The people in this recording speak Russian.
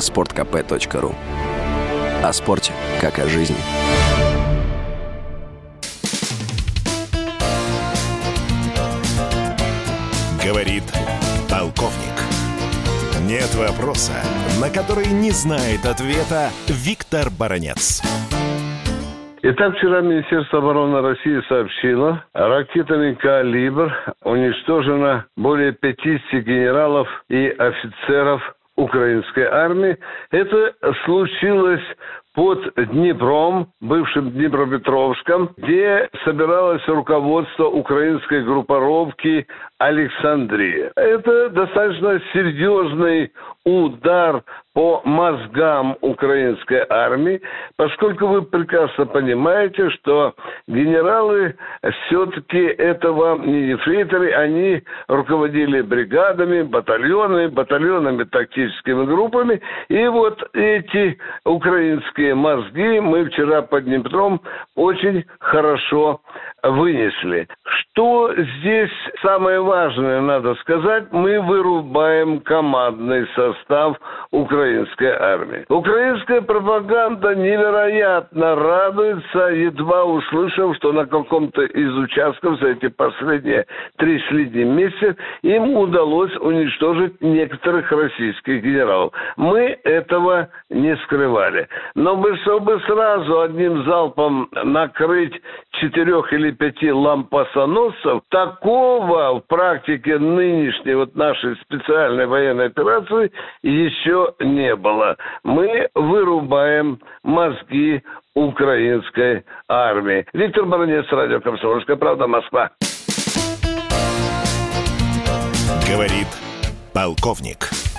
sportkp.ru О спорте, как о жизни. Говорит полковник. Нет вопроса, на который не знает ответа Виктор Баранец. Итак, вчера Министерство обороны России сообщило, ракетами «Калибр» уничтожено более 50 генералов и офицеров украинской армии. Это случилось под Днепром, бывшим Днепропетровском, где собиралось руководство украинской группировки Александрия. Это достаточно серьезный удар по мозгам украинской армии, поскольку вы прекрасно понимаете, что генералы все-таки этого не ефрейторы, они руководили бригадами, батальонами, батальонами, тактическими группами, и вот эти украинские мозги мы вчера под Днепром очень хорошо вынесли. Что здесь самое важное, надо сказать, мы вырубаем командный состав украинской армии. Украинская пропаганда невероятно радуется, едва услышав, что на каком-то из участков за эти последние три с лишним месяца им удалось уничтожить некоторых российских генералов. Мы этого не скрывали. Но мы, чтобы сразу одним залпом накрыть четырех или пяти лампасоносцев, такого в практике нынешней вот нашей специальной военной операции еще не было. Мы вырубаем мозги украинской армии. Виктор Баранец, радио «Комсомольская правда», Москва. Говорит полковник.